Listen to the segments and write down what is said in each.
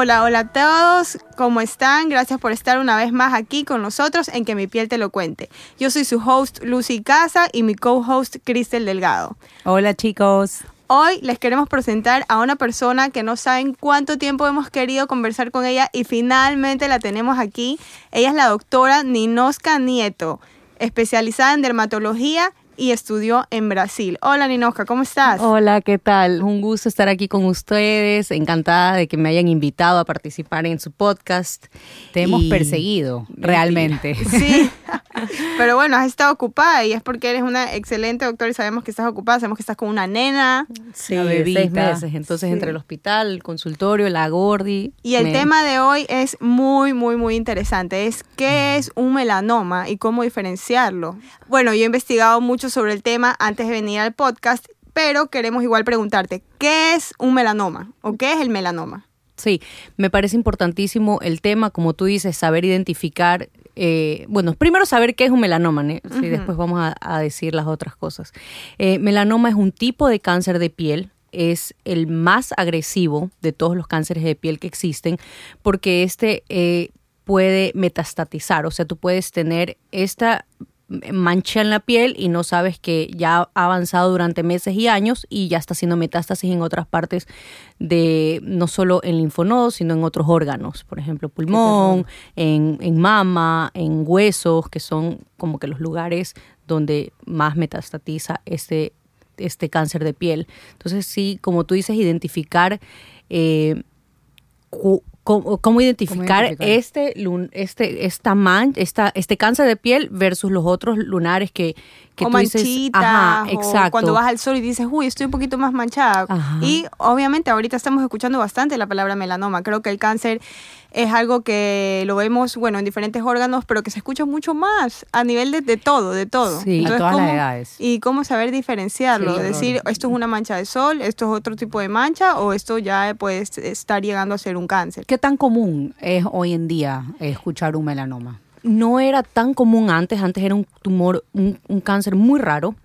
Hola, hola a todos, ¿cómo están? Gracias por estar una vez más aquí con nosotros en Que mi piel te lo cuente. Yo soy su host Lucy Casa y mi co-host Cristel Delgado. Hola chicos. Hoy les queremos presentar a una persona que no saben cuánto tiempo hemos querido conversar con ella y finalmente la tenemos aquí. Ella es la doctora Ninoska Nieto, especializada en dermatología y estudió en Brasil. Hola Ninoska, ¿cómo estás? Hola, ¿qué tal? Un gusto estar aquí con ustedes. Encantada de que me hayan invitado a participar en su podcast. Te hemos perseguido, realmente. Sí, pero bueno, has estado ocupada y es porque eres una excelente doctora y sabemos que estás ocupada, sabemos que estás con una nena. Sí, seis meses. Entonces, entre el hospital, el consultorio, la Gordi. Y el tema de hoy es muy, muy, muy interesante. Es qué es un melanoma y cómo diferenciarlo. Bueno, yo he investigado mucho sobre el tema antes de venir al podcast, pero queremos igual preguntarte, ¿qué es un melanoma o qué es el melanoma? Sí, me parece importantísimo el tema, como tú dices, saber identificar, eh, bueno, primero saber qué es un melanoma, y después vamos a, decir las otras cosas. Eh, melanoma es un tipo de cáncer de piel, es el más agresivo de todos los cánceres de piel que existen, porque este eh, puede metastatizar, o sea, tú puedes tener esta mancha en la piel y no sabes que ya ha avanzado durante meses y años y ya está haciendo metástasis en otras partes de no solo en linfonodos, sino en otros órganos, por ejemplo, pulmón, en, en mama, en huesos, que son como que los lugares donde más metastatiza este, este cáncer de piel. Entonces, sí, como tú dices, identificar eh, cómo, identificar, este este esta man, esta, este cáncer de piel versus los otros lunares que, que o tú dices, ajá, exacto. cuando vas al sol y dices, uy, estoy un poquito más manchada. Y obviamente ahorita estamos escuchando bastante la palabra melanoma. Creo que el cáncer es algo que lo vemos, bueno, en diferentes órganos, pero que se escucha mucho más a nivel de, todo, de todo. Sí, a todas las edades. Y cómo saber diferenciarlo, decir, esto es una mancha de sol, esto es otro tipo de mancha, o esto ya puede estar llegando a ser un cáncer. ¿Qué tan común es hoy en día escuchar un melanoma? No era tan común antes, antes era un tumor, un cáncer muy raro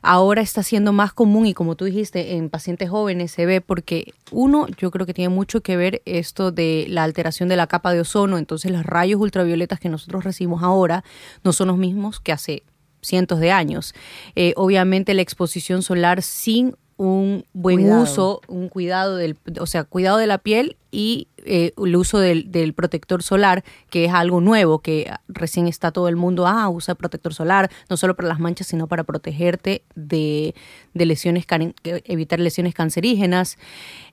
ahora está siendo más común y como tú dijiste, en pacientes jóvenes se ve porque uno, yo creo que tiene mucho que ver esto de la alteración de la capa de ozono, entonces los rayos ultravioletas que nosotros recibimos ahora no son los mismos que hace cientos de años. Eh, obviamente la exposición solar sin un buen uso, un cuidado del, o sea, cuidado de la piel y eh, el uso del, protector solar, que es algo nuevo, que recién está todo el mundo, ah, usa protector solar, no solo para las manchas, sino para protegerte de, de lesiones, evitar lesiones cancerígenas.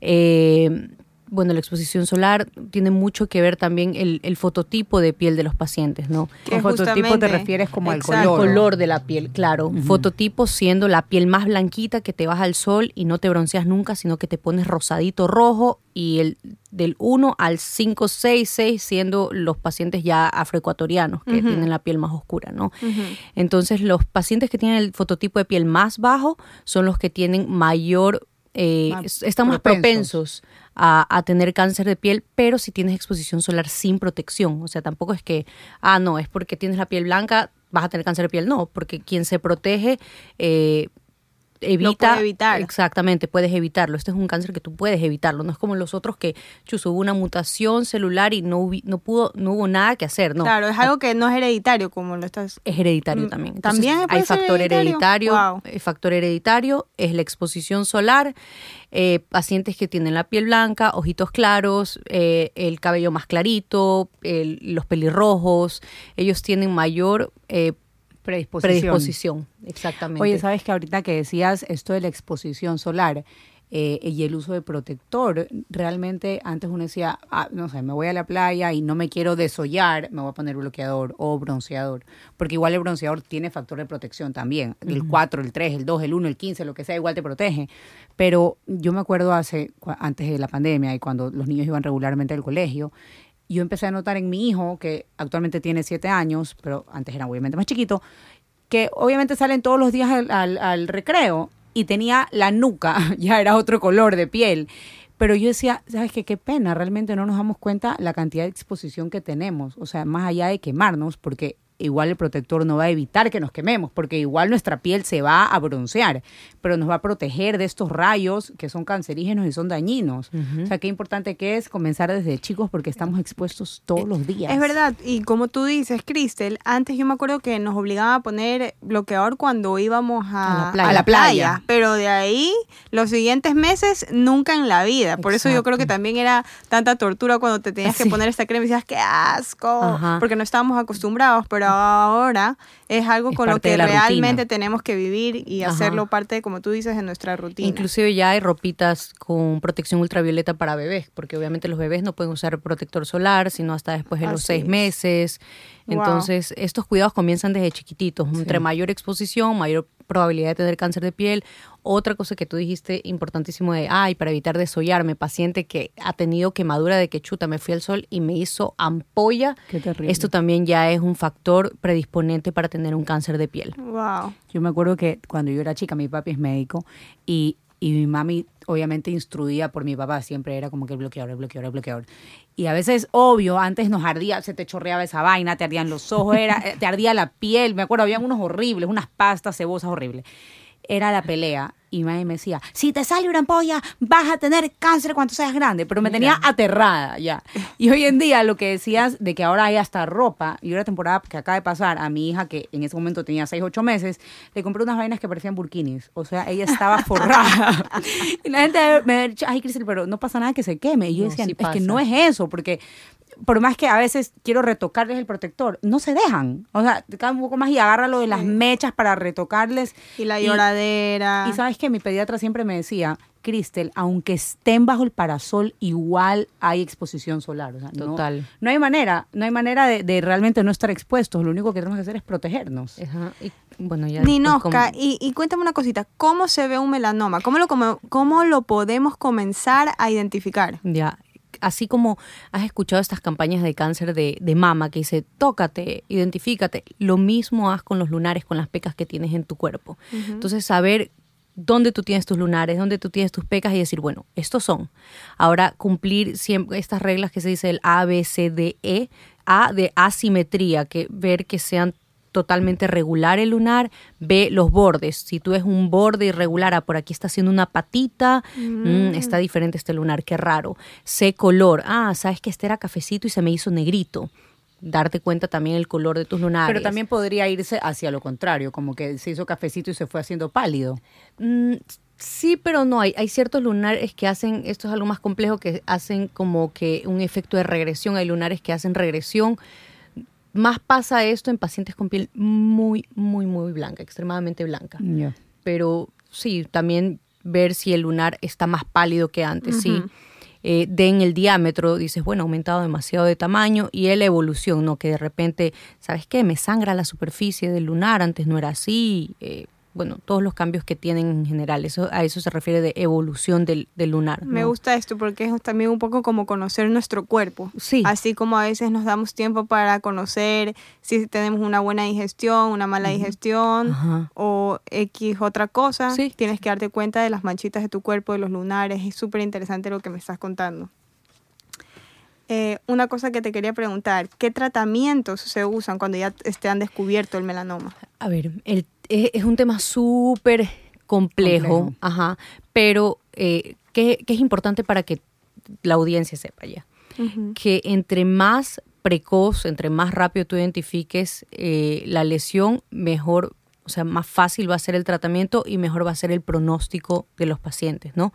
Eh, bueno, la exposición solar tiene mucho que ver también el, el fototipo de piel de los pacientes, ¿no? ¿Qué fototipo te refieres como al color? El color de la piel, claro. Fototipo siendo la piel más blanquita que te vas al sol y no te bronceas nunca, sino que te pones rosadito rojo y el del 1 al 5, 6, 6 siendo los pacientes ya afroecuatorianos que tienen la piel más oscura, ¿no? Entonces, los pacientes que tienen el fototipo de piel más bajo son los que tienen mayor eh, están más propensos a, tener cáncer de piel, pero si tienes exposición solar sin protección. O sea, tampoco es que, ah, no, es porque tienes la piel blanca, vas a tener cáncer de piel. No, porque quien se protege eh, evita. evitar. Exactamente, puedes evitarlo. Este es un cáncer que tú puedes evitarlo. No es como los otros que, chuso, hubo una mutación celular y no, no pudo, no hubo nada que hacer. No. Claro, es algo que no es hereditario, como lo estás. Es hereditario mm, también. también hay factor hereditario. El factor hereditario es la exposición solar. Eh, pacientes que tienen la piel blanca, ojitos claros, eh, el cabello más clarito, los pelirrojos, ellos tienen mayor eh, predisposición. exactamente. Oye, sabes que ahorita que decías esto de la exposición solar, eh, y el uso de protector. Realmente antes uno decía, ah, no sé, me voy a la playa y no me quiero desollar, me voy a poner bloqueador o bronceador, porque igual el bronceador tiene factor de protección también. El 4, el 3, el 2, el 1, el 15, lo que sea, igual te protege. Pero yo me acuerdo hace, antes de la pandemia y cuando los niños iban regularmente al colegio, yo empecé a notar en mi hijo, que actualmente tiene siete años, pero antes era obviamente más chiquito, que obviamente salen todos los días al, recreo y tenía la nuca, ya era otro color de piel. Pero yo decía, ¿sabes qué? Qué pena, realmente no nos damos cuenta la cantidad de exposición que tenemos. O sea, más allá de quemarnos, porque igual el protector no va a evitar que nos quememos, porque igual nuestra piel se va a broncear, pero nos va a proteger de estos rayos que son cancerígenos y son dañinos. O sea, qué importante que es comenzar desde chicos porque estamos expuestos todos los días. Es verdad, y como tú dices, Cristel, antes yo me acuerdo que nos obligaban a poner bloqueador cuando íbamos a, A la playa. a la playa, pero de ahí los siguientes meses nunca en la vida. Por eso yo creo que Exacto. también era tanta tortura cuando te tenías Sí. que poner esta crema y decías, qué asco, Ajá. porque no estábamos acostumbrados, pero ahora es algo Es con lo que rutina. realmente tenemos que vivir y Ajá. hacerlo parte, como tú dices, de nuestra rutina. Inclusive ya hay ropitas con protección ultravioleta para bebés, porque obviamente los bebés no pueden usar protector solar, sino hasta después de los seis es. meses. Wow. Entonces, estos cuidados comienzan desde chiquititos. Entre mayor exposición, mayor probabilidad de tener cáncer de piel. Otra cosa que tú dijiste importantísimo de, ay, para evitar desollarme, paciente que ha tenido quemadura de que chuta, me fui al sol y me hizo ampolla. Qué terrible. Esto también ya es un factor predisponente para tener un cáncer de piel. Wow. Yo me acuerdo que cuando yo era chica, mi papi es médico y, y mi mami, obviamente instruida por mi papá, siempre era como que el bloqueador, el bloqueador, el bloqueador. Y a veces, obvio, antes nos ardía, se te chorreaba esa vaina, te ardían los ojos, era, eh, te ardía la piel. Me acuerdo, habían unos horribles, unas pastas cebosas horribles. Era la pelea. Y me decía, si te sale una ampolla, vas a tener cáncer cuando seas grande. Pero me tenía aterrada ya. Y hoy en día lo que decías de que ahora hay hasta ropa, y una temporada que acaba de pasar a mi hija, que en ese momento tenía 6, 8 meses, le compré unas vainas que parecían burkinis. O sea, ella estaba forrada. y la gente me dicho, ay, Cristel, pero no pasa nada que se queme. Y yo No, decía, sí es que no es eso, porque por más que a veces quiero retocarles el protector, no se dejan. O sea, te un poco más y agárralo de las mechas para retocarles. Y la lloradera. Y sabes que mi pediatra siempre me decía, Cristel, aunque estén bajo el parasol, igual hay exposición solar. O sea, no- Total. No, hay manera, no hay manera de, de realmente no estar expuestos. Lo único que tenemos que hacer es protegernos. Ajá, y, bueno, ya Ninosca, como- y, y cuéntame una cosita, ¿cómo se ve un melanoma? ¿Cómo lo, cómo lo podemos comenzar a identificar? Ya, así como has escuchado estas campañas de cáncer de, de mama que dice, tócate, identifícate, lo mismo haz con los lunares, con las pecas que tienes en tu cuerpo. Entonces, saber dónde tú tienes tus lunares, dónde tú tienes tus pecas y decir, bueno, estos son. Ahora, cumplir siempre estas reglas que se dice el A, B, C, D, E, A de asimetría, que ver que sean totalmente regular el lunar, B, los bordes. Si tú ves un borde irregular, ah, por aquí está haciendo una patita, mm, está diferente este lunar, qué raro. C, color. Ah, sabes que este era cafecito y se me hizo negrito. Darte cuenta también el color de tus lunares. Pero también podría irse hacia lo contrario, como que se hizo cafecito y se fue haciendo pálido. Mm, sí, pero no. Hay, hay ciertos lunares que hacen, esto es algo más complejo, que hacen como que un efecto de regresión. Hay lunares que hacen regresión. Más pasa esto en pacientes con piel muy, muy, muy blanca, extremadamente blanca. Pero sí, también ver si el lunar está más pálido que antes, sí. Eh, den el diámetro, dices, bueno, ha aumentado demasiado de tamaño y la evolución, ¿no? Que de repente, ¿sabes qué? Me sangra la superficie del lunar, antes no era así. eh, bueno, todos los cambios que tienen en general, eso, a eso se refiere de evolución del, del lunar. Me gusta esto porque es también un poco como conocer nuestro cuerpo. Sí. Así como a veces nos damos tiempo para conocer si tenemos una buena digestión, una mala digestión Ajá. o X otra cosa. Sí. Tienes que darte cuenta de las manchitas de tu cuerpo, de los lunares. Es súper interesante lo que me estás contando. Eh, una cosa que te quería preguntar, ¿qué tratamientos se usan cuando ya este, han descubierto el melanoma? A ver, el- es, es un tema súper complejo, Complejo. ajá, pero eh, que, que es importante para que la audiencia sepa ya. Que entre más precoz, entre más rápido tú identifiques eh, la lesión, mejor, o sea, más fácil va a ser el tratamiento y mejor va a ser el pronóstico de los pacientes, ¿no?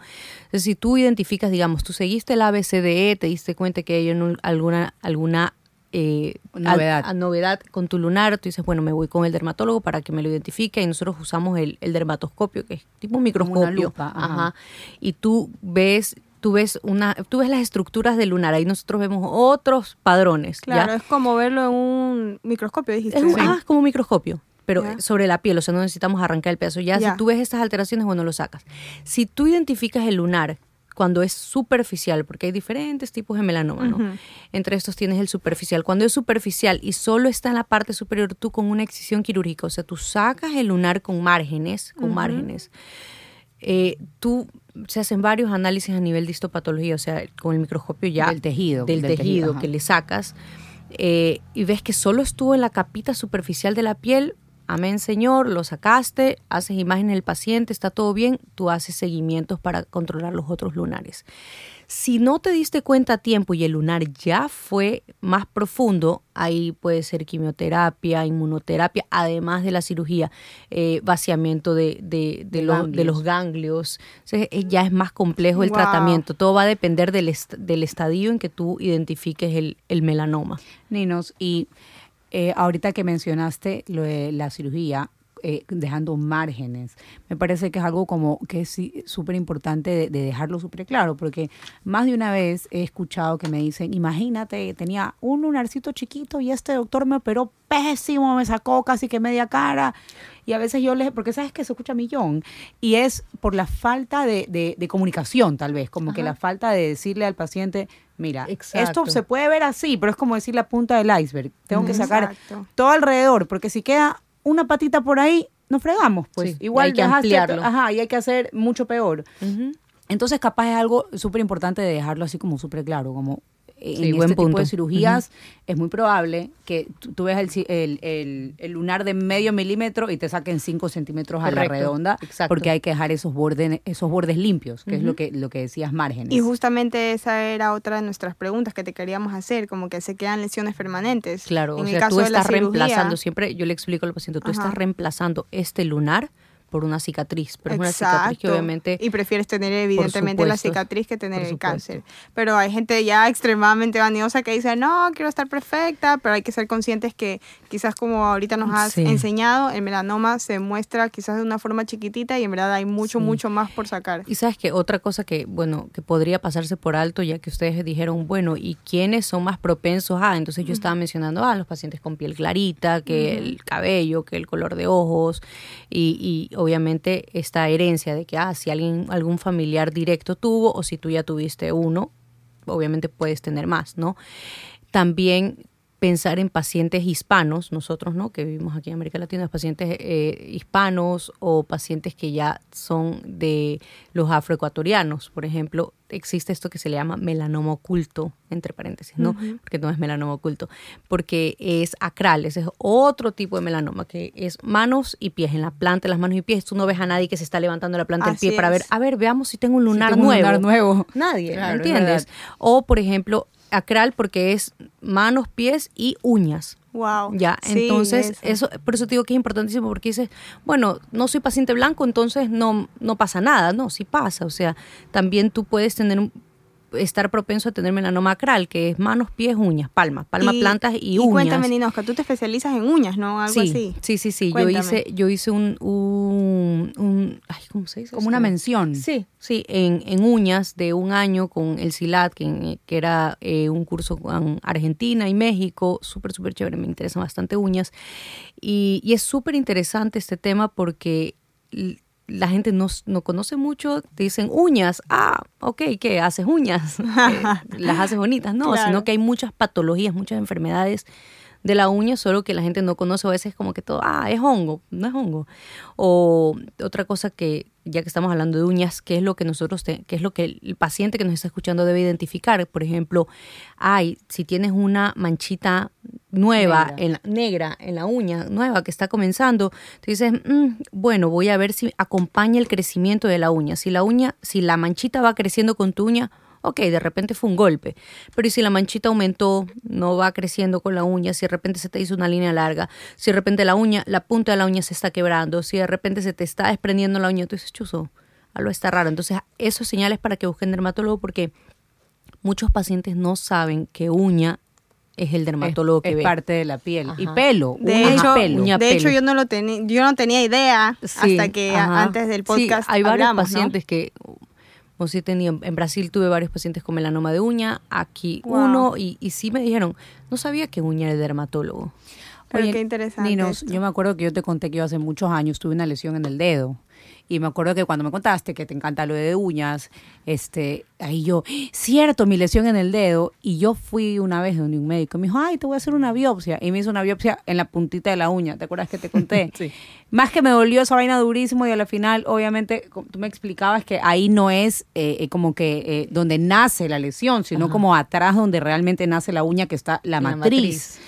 Entonces, si tú identificas, digamos, tú seguiste el ABCDE, te diste cuenta que hay un- alguna, alguna eh, Novedad. a novedad con tu lunar, tú dices, bueno, me voy con el dermatólogo para que me lo identifique y nosotros usamos el, el dermatoscopio, que es tipo un microscopio. lupa, ajá. Ajá. Y tú ves, tú ves una, tú ves las estructuras del lunar, ahí nosotros vemos otros padrones. ¿ya? Claro, es como verlo en un microscopio, dijiste. Es, un- ¿verdad? ah, es como un microscopio, pero Ya. sobre la piel, o sea, no necesitamos arrancar el pedazo. Ya, Ya. si tú ves estas alteraciones, bueno, lo sacas. Si tú identificas el lunar cuando es superficial, porque hay diferentes tipos de melanoma, ¿no? Entre estos tienes el superficial. Cuando es superficial y solo está en la parte superior, tú con una excisión quirúrgica, o sea, tú sacas el lunar con márgenes, con márgenes. Eh, tú se hacen varios análisis a nivel de histopatología, o sea, con el microscopio ya Del tejido, del, del tejido, que le sacas eh, y ves que solo estuvo en la capita superficial de la piel. Amén, Señor, lo sacaste, haces imágenes del paciente, está todo bien, tú haces seguimientos para controlar los otros lunares. Si no te diste cuenta a tiempo y el lunar ya fue más profundo, ahí puede ser quimioterapia, inmunoterapia, además de la cirugía, eh, vaciamiento de, los ganglios. Entonces, eh, ya es más complejo el Wow. tratamiento. Todo va a depender del, est- del estadio en que tú identifiques el, el melanoma. Ninos, y eh, ahorita que mencionaste lo de la cirugía, eh, dejando márgenes, me parece que es algo como que es súper importante de, de dejarlo súper claro, porque más de una vez he escuchado que me dicen, imagínate, tenía un lunarcito chiquito y este doctor me operó pésimo, me sacó casi que media cara. Y a veces yo les, porque sabes que se escucha millón, y es por la falta de, de- de comunicación tal vez, como que la falta de decirle al paciente, mira, Exacto. esto se puede ver así, pero es como decir la punta del iceberg. Tengo que sacar Exacto. todo alrededor, porque si queda una patita por ahí, nos fregamos, pues. Sí, Igual hay que ampliarlo. Ajá, y hay que hacer mucho peor. Entonces, capaz es algo súper importante de dejarlo así como súper claro, como en Sí, este tipo punto. de cirugías es muy probable que tú, tú veas el, el, el- el lunar de medio milímetro y te saquen 5 centímetros a la Correcto, redonda, exacto. porque hay que dejar esos bordes, esos bordes limpios, que es lo que, lo que decías, márgenes. Y justamente esa era otra de nuestras preguntas que te queríamos hacer, como que se quedan lesiones permanentes. Claro, en o el sea, caso tú de la estás cirugía, reemplazando, siempre yo le explico al paciente, tú Ajá. estás reemplazando este lunar por una cicatriz, pero es una cicatriz que obviamente... Y prefieres tener evidentemente la cicatriz que tener el cáncer. Pero hay gente ya extremadamente vanidosa que dice, no, quiero estar perfecta, pero hay que ser conscientes que quizás como ahorita nos has Sí. enseñado, el melanoma se muestra quizás de una forma chiquitita y en verdad hay mucho, Sí. mucho más por sacar. Y sabes que otra cosa que, bueno, que podría pasarse por alto, ya que ustedes dijeron, bueno, ¿y quiénes son más propensos a? Entonces yo estaba mencionando a los pacientes con piel clarita, que el cabello, que el color de ojos, y, y obviamente esta herencia de que, ah, si alguien, algún familiar directo tuvo, o si tú ya tuviste uno, obviamente puedes tener más, ¿no? También pensar en pacientes hispanos, nosotros, ¿no? Que vivimos aquí en América Latina, pacientes eh, hispanos o pacientes que ya son de los afroecuatorianos, por ejemplo, existe esto que se le llama melanoma oculto, entre paréntesis, ¿no? Porque no es melanoma oculto, porque es acral, ese es otro tipo de melanoma, que es manos y pies, en la planta de las manos y pies, tú no ves a nadie que se está levantando la planta del pie para ver, a ver, veamos si tengo un lunar tengo un nuevo. lunar nuevo. Nadie, Claro, es ¿entiendes? O, por ejemplo, acral porque es manos, pies y uñas. Wow. Ya, Sí, entonces, eso. por eso te digo que es importantísimo, porque dices, bueno, no soy paciente blanco, entonces no, no pasa nada. No, sí pasa. O sea, también tú puedes tener un- estar propenso a tener melanoma acral, que es manos, pies, uñas, palmas, palmas, plantas y, uñas. cuéntame, Ninosca, tú te especializas en uñas, ¿no? Algo sí, así. sí, sí, sí. Yo hice, yo hice un, un, un- ay, ¿cómo se dice? Como una mención. Sí, sí, en, en uñas de un año con el CILAT, que, que era eh, un curso con Argentina y México, súper, súper chévere, me interesan bastante uñas. Y, y es súper interesante este tema porque la gente no, no conoce mucho, te dicen uñas, ah, ok, ¿qué? ¿Haces uñas? Eh, las haces bonitas, no, Claro. sino que hay muchas patologías, muchas enfermedades de la uña, solo que la gente no conoce a veces como que todo, ah, es hongo, no es hongo. O otra cosa que, ya que estamos hablando de uñas, ¿qué es lo que nosotros, te- qué es lo que el paciente que nos está escuchando debe identificar? Por ejemplo, ay, si tienes una manchita nueva, Negra. en la, negra en la uña, nueva que está comenzando, tú dices, "Mm, bueno, voy a ver si acompaña el crecimiento de la uña. Si la uña, si la manchita va creciendo con tu uña, ok, de repente fue un golpe. Pero ¿y si la manchita aumentó, no va creciendo con la uña, si de repente se te hizo una línea larga, si de repente la uña, la punta de la uña se está quebrando, si de repente se te está desprendiendo la uña, tú dices, chuzo, algo está raro. Entonces, eso es señales para que busquen dermatólogo porque muchos pacientes no saben que uña es el dermatólogo es, que es ve. parte de la piel. Y pelo. De uña hecho, pelo. uña, de hecho yo no lo tenía, yo no tenía idea Sí, hasta que a- antes del Sí, podcast hay varios hablamos, ¿no? pacientes que o sí he tenido, en Brasil tuve varios pacientes con melanoma de uña, aquí Wow. uno y, y sí me dijeron, no sabía que uña era dermatólogo. Pero Oye, qué interesante. Ninos, esto. yo me acuerdo que yo te conté que yo hace muchos años tuve una lesión en el dedo. Y me acuerdo que cuando me contaste que te encanta lo de uñas, este, ahí yo, cierto, mi lesión en el dedo. Y yo fui una vez donde un médico. Me dijo, ay, te voy a hacer una biopsia. Y me hizo una biopsia en la puntita de la uña. ¿Te acuerdas que te conté? Sí. Más que me dolió esa vaina durísimo y a la final, obviamente, tú me explicabas que ahí no es eh, eh, como que eh, donde nace la lesión, sino Ajá. como atrás donde realmente nace la uña que está la, La matriz. matriz.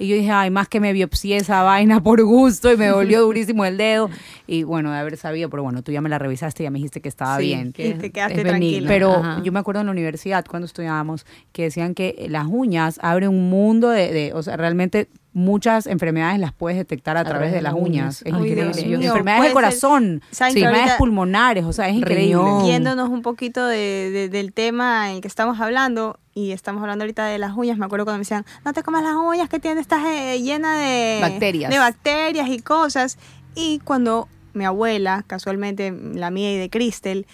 Y yo dije, ay, más que me biopsié esa vaina por gusto y me dolió durísimo el dedo. Y bueno, de haber sabido, pero bueno, tú ya me la revisaste y ya me dijiste que estaba Sí, bien. que Y te quedaste tranquila. Pero Ajá. yo me acuerdo en la universidad cuando estudiábamos que decían que las uñas abren un mundo de, de- o sea, realmente muchas enfermedades las puedes detectar a, través de las uñas. Es increíble. Dios Y mío, enfermedades de ser- corazón, ¿saben que enfermedades ahorita- pulmonares, o sea, es increíble. Yéndonos un poquito de- de- del tema en el que estamos hablando, y estamos hablando ahorita de las uñas, me acuerdo cuando me decían, no te comas las uñas que tienes, estás eh, llena de Bacterias. de bacterias y cosas. Y cuando mi abuela, casualmente la mía y de Cristel,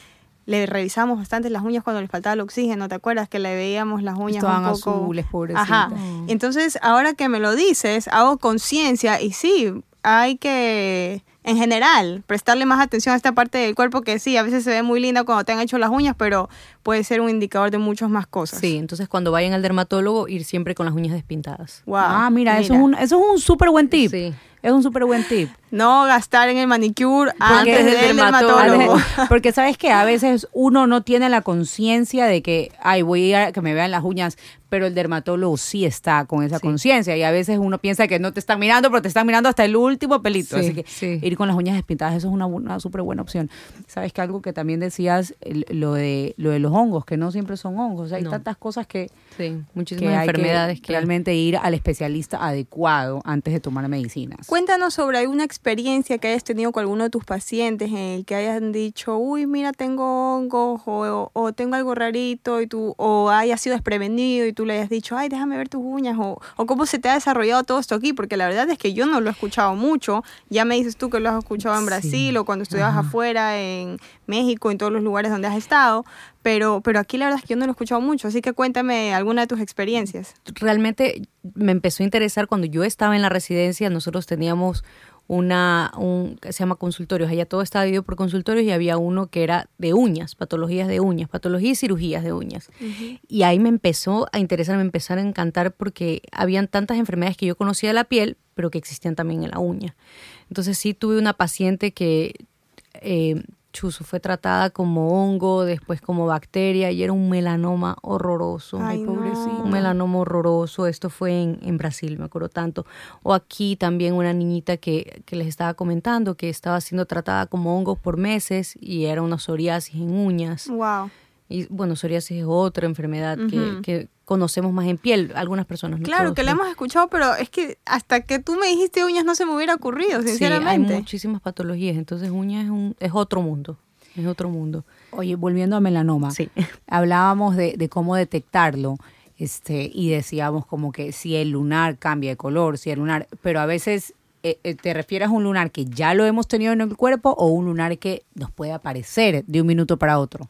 le revisamos bastante las uñas cuando le faltaba el oxígeno, ¿te acuerdas? Que le veíamos las uñas Estaban un poco... azules, pobrecita. Ajá. Mm. Entonces, ahora que me lo dices, hago conciencia y sí, hay que, en general, prestarle más atención a esta parte del cuerpo que sí, a veces se ve muy linda cuando te han hecho las uñas, pero puede ser un indicador de muchas más cosas. Sí, entonces cuando vayan al dermatólogo, ir siempre con las uñas despintadas. Wow. Ah, mira, Eso, es un, eso es un súper buen tip. Sí. Es un súper buen tip. No gastar en el manicure Porque antes es del dermatólogo. dermatólogo. Porque sabes que a veces uno no tiene la conciencia de que, ay, voy a ir a que me vean las uñas, pero el dermatólogo sí está con esa Sí. conciencia y a veces uno piensa que no te están mirando, pero te están mirando hasta el último pelito. Sí, Así que sí. ir con las uñas despintadas, eso es una, una súper buena opción. Sabes que algo que también decías, lo de, lo de los hongos, que no siempre son hongos, hay No. tantas cosas que, Sí, que muchísimas hay enfermedades que que, realmente ir al especialista adecuado antes de tomar medicinas. Cuéntanos sobre alguna experiencia que hayas tenido con alguno de tus pacientes en el que hayan dicho, uy, mira, tengo hongos o, o tengo algo rarito y tú, o hayas sido desprevenido y tú le hayas dicho, ay, déjame ver tus uñas o, o cómo se te ha desarrollado todo esto aquí, porque la verdad es que yo no lo he escuchado mucho. Ya me dices tú que lo has escuchado en Sí. Brasil o cuando estudiabas afuera en México, en todos los lugares donde has estado, pero, pero aquí la verdad es que yo no lo he escuchado mucho, así que cuéntame alguna de tus experiencias. realmente me empezó a interesar cuando yo estaba en la residencia. Nosotros teníamos una, un, que se llama consultorios. Allá todo estaba dividido por consultorios y había uno que era de uñas, patologías de uñas, patologías y cirugías de uñas. Y ahí me empezó a interesar, me empezaron a encantar porque habían tantas enfermedades que yo conocía de la piel, pero que existían también en la uña. Entonces sí tuve una paciente que eh, Chuzo fue tratada como hongo, después como bacteria y era un melanoma horroroso. Ay, no. Un melanoma horroroso. Esto fue en, en Brasil, me acuerdo tanto. O aquí también una niñita que, que les estaba comentando que estaba siendo tratada como hongos por meses y era una psoriasis en uñas. Wow. Y bueno, psoriasis es otra enfermedad que, que conocemos más en piel, algunas personas. no Claro todos, que la ¿no? hemos escuchado, pero es que hasta que tú me dijiste uñas no se me hubiera ocurrido, Sí, hay sinceramente. muchísimas patologías, entonces uñas es, un, es otro mundo, es otro mundo. Oye, volviendo a melanoma. Sí. hablábamos de, de cómo detectarlo este y decíamos como que si el lunar cambia de color, si el lunar, pero a veces eh, eh, te refieres a un lunar que ya lo hemos tenido en el cuerpo o un lunar que nos puede aparecer de un minuto para otro.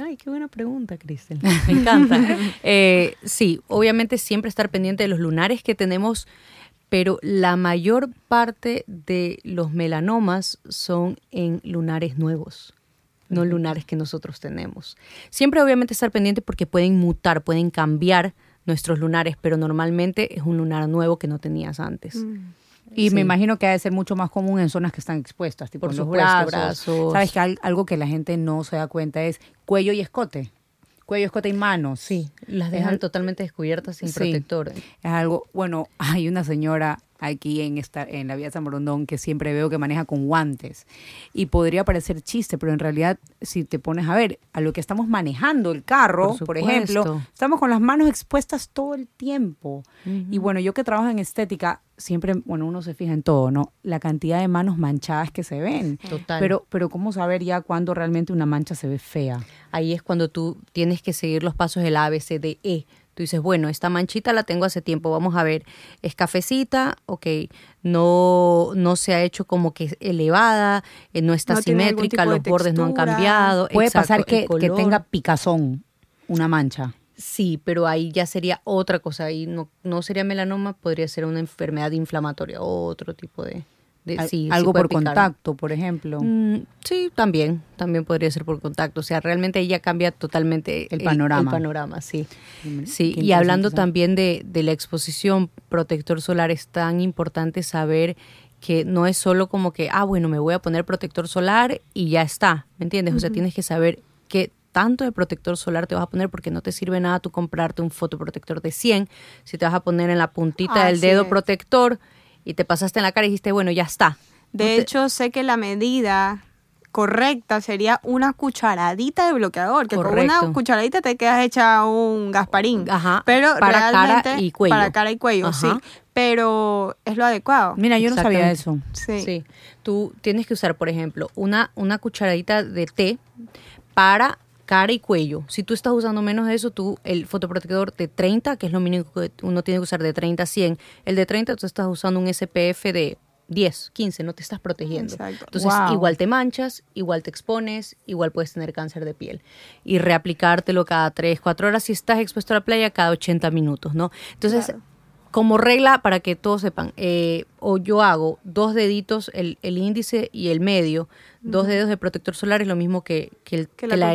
Ay, qué buena pregunta, Cristel. Me encanta. Eh, sí, obviamente siempre estar pendiente de los lunares que tenemos, pero la mayor parte de los melanomas son en lunares nuevos, no lunares que nosotros tenemos. Siempre obviamente estar pendiente porque pueden mutar, pueden cambiar nuestros lunares, pero normalmente es un lunar nuevo que no tenías antes. Y Sí. me imagino que ha de ser mucho más común en zonas que están expuestas, tipo Por en los brazos. brazos. Sabes que al- algo que la gente no se da cuenta es cuello y escote. Cuello, escote y manos. Sí, las dejan al- totalmente descubiertas sin Sí. protector. Es algo, bueno, hay una señora aquí en esta, en la vía San Borondón que siempre veo que maneja con guantes. Y podría parecer chiste, pero en realidad, si te pones a ver, a lo que estamos manejando el carro, Por por, ejemplo, estamos con las manos expuestas todo el tiempo. Y bueno, yo que trabajo en estética, siempre, bueno, uno se fija en todo, ¿no? La cantidad de manos manchadas que se ven. Total. Pero, pero ¿cómo saber ya cuándo realmente una mancha se ve fea? ahí es cuando tú tienes que seguir los pasos del A, B, C, D, E. Tú dices, bueno, esta manchita la tengo hace tiempo, vamos a ver, es cafecita, ok, no, no se ha hecho como que elevada, eh, no está No simétrica, los bordes no han cambiado. Puede exacto, pasar que, que tenga picazón una mancha. Sí, pero ahí ya sería otra cosa. Ahí no, no sería melanoma, podría ser una enfermedad inflamatoria, otro tipo de... de Al- sí, algo por picar. contacto, por ejemplo. Mm, sí, también, también podría ser por contacto. O sea, realmente ya cambia totalmente El panorama. El, panorama, sí. Hombre, Sí, y hablando también de, de la exposición protector solar, es tan importante saber que no es solo como que, ah, bueno, me voy a poner protector solar y ya está, ¿me entiendes? O sea, tienes que saber qué tanto de protector solar te vas a poner porque no te sirve nada tú comprarte un fotoprotector de 100 si te vas a poner en la puntita del dedo es. protector y te pasaste en la cara y dijiste, bueno, ya está. De No te- hecho, sé que la medida correcta sería una cucharadita de bloqueador, que con una cucharadita te quedas hecha un gasparín. Ajá, pero para cara y cuello. para cara y cuello, Ajá. sí, pero es lo adecuado. Mira, yo no sabía eso. Sí. Sí. Tú tienes que usar, por ejemplo, una, una cucharadita de té para cara y cuello. Si tú estás usando menos de eso, tú el fotoprotector de 30, que es lo mínimo que uno tiene que usar de 30 a 100, el de 30 tú estás usando un SPF de 10, 15, no te estás protegiendo. Exacto. Entonces, Wow. igual te manchas, igual te expones, igual puedes tener cáncer de piel. Y reaplicártelo cada 3, 4 horas si estás expuesto a la playa cada 80 minutos, ¿no? Entonces, Claro. Como regla, para que todos sepan, eh, o yo hago dos deditos, el, el índice y el medio, dos dedos de protector solar es lo mismo que, que, el, Que que la de.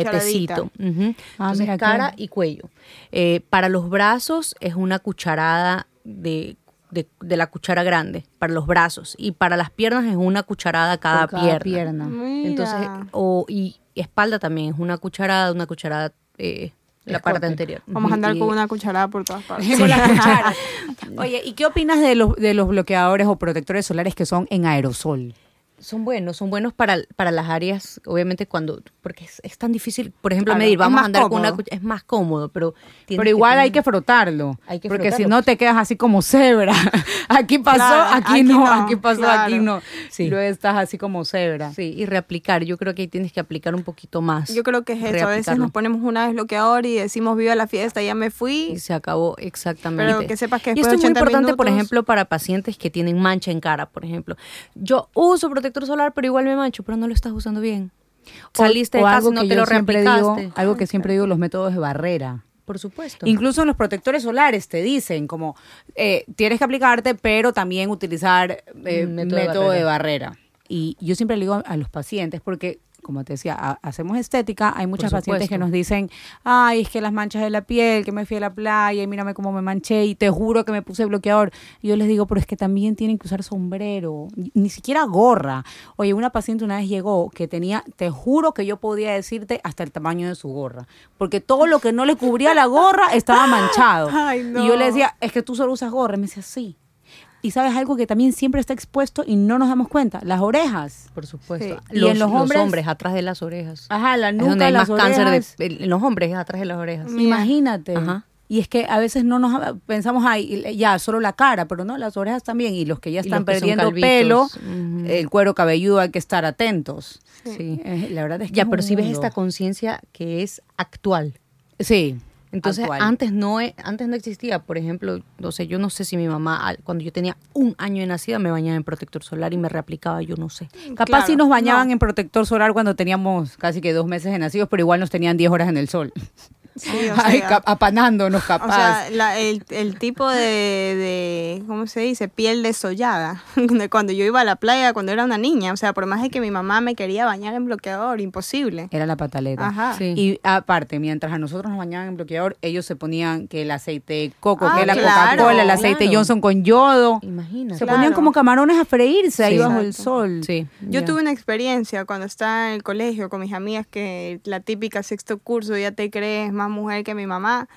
Ah, Entonces, mira, cara qué- y cuello. Eh, para los brazos es una cucharada de, de, de la cuchara grande, para los brazos. Y para las piernas es una cucharada cada, cada pierna. pierna. Entonces, o, y espalda también es una cucharada, una cucharada, eh, la Escote. parte anterior. Vamos a andar Y- con una cucharada por todas partes. Cuchara. Oye, ¿y qué opinas de los, de los bloqueadores o protectores solares que son en aerosol? Son buenos, son buenos para, para las áreas, obviamente cuando, porque es, es tan difícil, por ejemplo, Claro, medir, vamos a andar con una cómodo. cuch- es más cómodo, pero Pero igual hay que frotarlo. Hay que porque si no te quedas así como cebra. aquí pasó, Claro, aquí, aquí no, no, aquí pasó, aquí no. Sí. Luego estás así como cebra. Sí, y reaplicar, yo creo que ahí tienes que aplicar un poquito más. Yo creo que es eso. A veces nos ponemos una desbloqueador y decimos viva la fiesta, ya me fui. y se acabó exactamente. Pero que sepas que y después esto de es muy 80 importante, por ejemplo, para pacientes que tienen mancha en cara, por ejemplo. Yo uso protector solar, pero igual me mancho, pero no lo estás usando bien. Saliste de O casa algo y no que te yo lo digo, algo que siempre digo, los métodos de barrera. Por supuesto. Incluso en los protectores solares te dicen como eh, tienes que aplicarte, pero también utilizar eh, método, método de de, barrera. Y yo siempre le digo a los pacientes, porque como te decía, ha- hacemos estética, hay muchas pacientes que nos dicen, ay, es que las manchas de la piel, que me fui a la playa y mírame cómo me manché y te juro que me puse bloqueador. Y yo les digo, pero es que también tienen que usar sombrero, ni siquiera gorra. Oye, una paciente una vez llegó que tenía, te juro que yo podía decirte hasta el tamaño de su gorra, porque todo lo que no le cubría la gorra estaba manchado. Ay, no. Y yo le decía, es que tú solo usas gorra. Y me decía, sí. Y sabes algo que también siempre está expuesto y no nos damos cuenta, las orejas. Por supuesto. Sí. Los, Y en los los hombres- atrás de las orejas. Ajá, la es nuca, donde hay las más cáncer orejas. de, en los hombres, es atrás de las orejas. Mira. Imagínate. Ajá. Y es que a veces no nos pensamos ahí, ya, solo la cara, pero no, las orejas también. Y los que ya están perdiendo pelo, el cuero cabelludo, hay que estar atentos. Sí. Eh, la verdad es que Ya, es pero un si ves mundo. esta conciencia que es actual. Sí. Entonces, actual. antes no e- antes no existía, por ejemplo, no sé, yo no sé si mi mamá cuando yo tenía un año de nacida me bañaba en protector solar y me reaplicaba, yo no sé. Capaz Claro, sí nos bañaban no. en protector solar cuando teníamos casi que dos meses de nacidos, pero igual nos tenían 10 horas en el sol. Sí, o Ay, sea, cap- apanándonos O capaz. sea, la- el, el tipo de, de, ¿cómo se dice? Piel desollada. De cuando yo iba a la playa, cuando era una niña. O sea, por más de que mi mamá me quería bañar en bloqueador, imposible. Era la pataleta. Ajá. Sí. Y aparte, mientras a nosotros nos bañaban en bloqueador, ellos se ponían que el aceite de coco, Ah, que la claro, Coca-Cola, el aceite claro. Johnson con yodo. Imagínate. Se Claro. ponían como camarones a freírse ahí bajo el sol. Sí. Yo tuve una experiencia cuando estaba en el colegio con mis amigas que la típica sexto curso, ya te crees más mujer que mi mamá.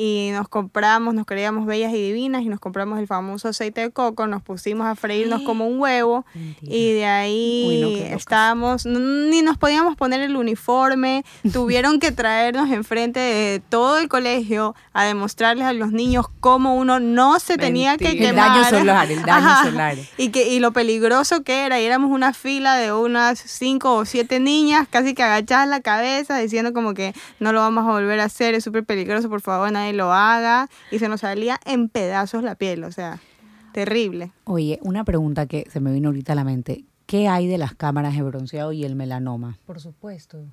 Y nos compramos, nos creíamos bellas y divinas y nos compramos el famoso aceite de coco, nos pusimos a freírnos como un huevo Mentira. y de ahí Uy, no, estábamos, ni nos podíamos poner el uniforme, tuvieron que traernos enfrente de todo el colegio a demostrarles a los niños cómo uno no se tenía que Mentira. El quemar. daño solar, el daño Ajá. solar. Y, que, y lo peligroso que era, y éramos una fila de unas cinco o siete niñas, casi que agachadas la cabeza, diciendo como que no lo vamos a volver a hacer, es súper peligroso, por favor nadie lo haga. Y se nos salía en pedazos la piel, o sea, terrible. Oye, una pregunta que se me vino ahorita a la mente. ¿Qué hay de las cámaras de bronceado y el melanoma? Por supuesto.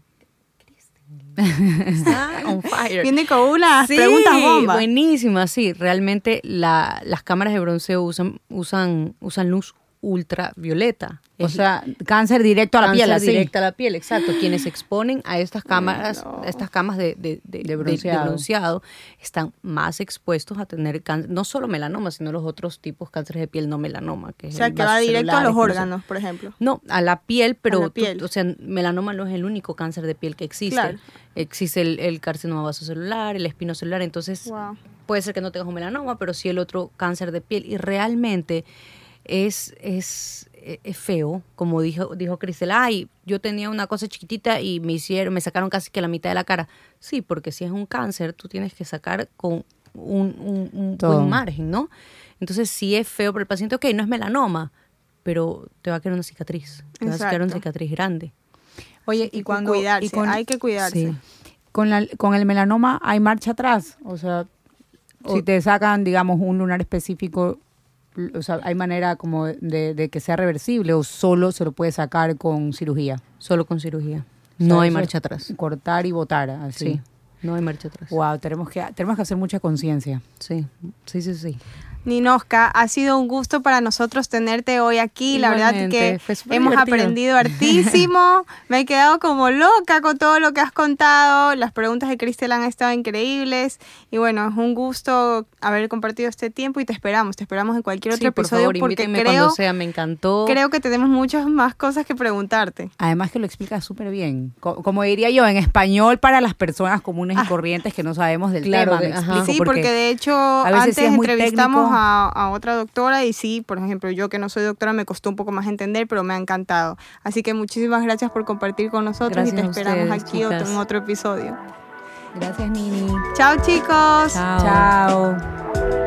Está on fire. Viene con unas Sí, preguntas bombas. Buenísima, sí. Realmente la- las cámaras de bronceo usan, usan, usan luz ultravioleta. O sea, cáncer directo a la cáncer piel, así. directa a la piel, exacto. Quienes se exponen a estas cámaras, no. a estas camas de, de- de- De bronceado. están más expuestos a tener cáncer, no solo melanoma, sino los otros tipos cánceres de piel no melanoma. Que o sea, que va directo a los órganos, por ejemplo. No, a la piel, pero, la tú- piel. o sea, melanoma no es el único cáncer de piel que existe. Claro. Existe el, el carcinoma vasocelular, el espinocelular, entonces Wow. puede ser que no tengas un melanoma, pero sí el otro cáncer de piel. Y realmente es, es, es feo, como dijo, dijo Cristel, ay, yo tenía una cosa chiquitita y me hicieron, me sacaron casi que la mitad de la cara. Sí, porque si es un cáncer, tú tienes que sacar con un, un, un buen margen, ¿no? Entonces sí es feo para el paciente, ok, no es melanoma, pero te va a quedar una cicatriz, te va a quedar una Exacto. cicatriz grande. Oye, y cuando cuidarse, y con, hay que cuidarse. Sí. con, la- con el melanoma hay marcha atrás, o sea, si te sacan, digamos, un lunar específico, o sea, hay manera como de, de que sea reversible o solo se lo puede sacar con cirugía. Solo con cirugía. No hay marcha atrás. Cortar y botar, así. Sí, no hay marcha atrás. Wow, tenemos que tenemos que hacer mucha conciencia. Sí, sí, sí, sí. Ninoska, ha sido un gusto para nosotros tenerte hoy aquí. La verdad Igualmente, que hemos divertido. aprendido hartísimo. Me he quedado como loca con todo lo que has contado. Las preguntas de Cristel han estado increíbles. Y bueno, es un gusto haber compartido este tiempo y te esperamos. Te esperamos en cualquier otro Sí, por episodio favor, porque creo, cuando sea, me encantó. creo que tenemos muchas más cosas que preguntarte. Además que lo explica súper bien. Co- como diría yo, en español para las personas comunes y corrientes que no sabemos del Claro, tema. me explico, Sí, porque de hecho veces antes sí es muy entrevistamos técnico. A, a otra doctora y sí, por ejemplo, yo que no soy doctora me costó un poco más entender, pero me ha encantado. Así que muchísimas gracias por compartir con nosotros Gracias y te esperamos ustedes, aquí otro- en otro episodio. Gracias, Nini. Chao chicos. Chao. Chao.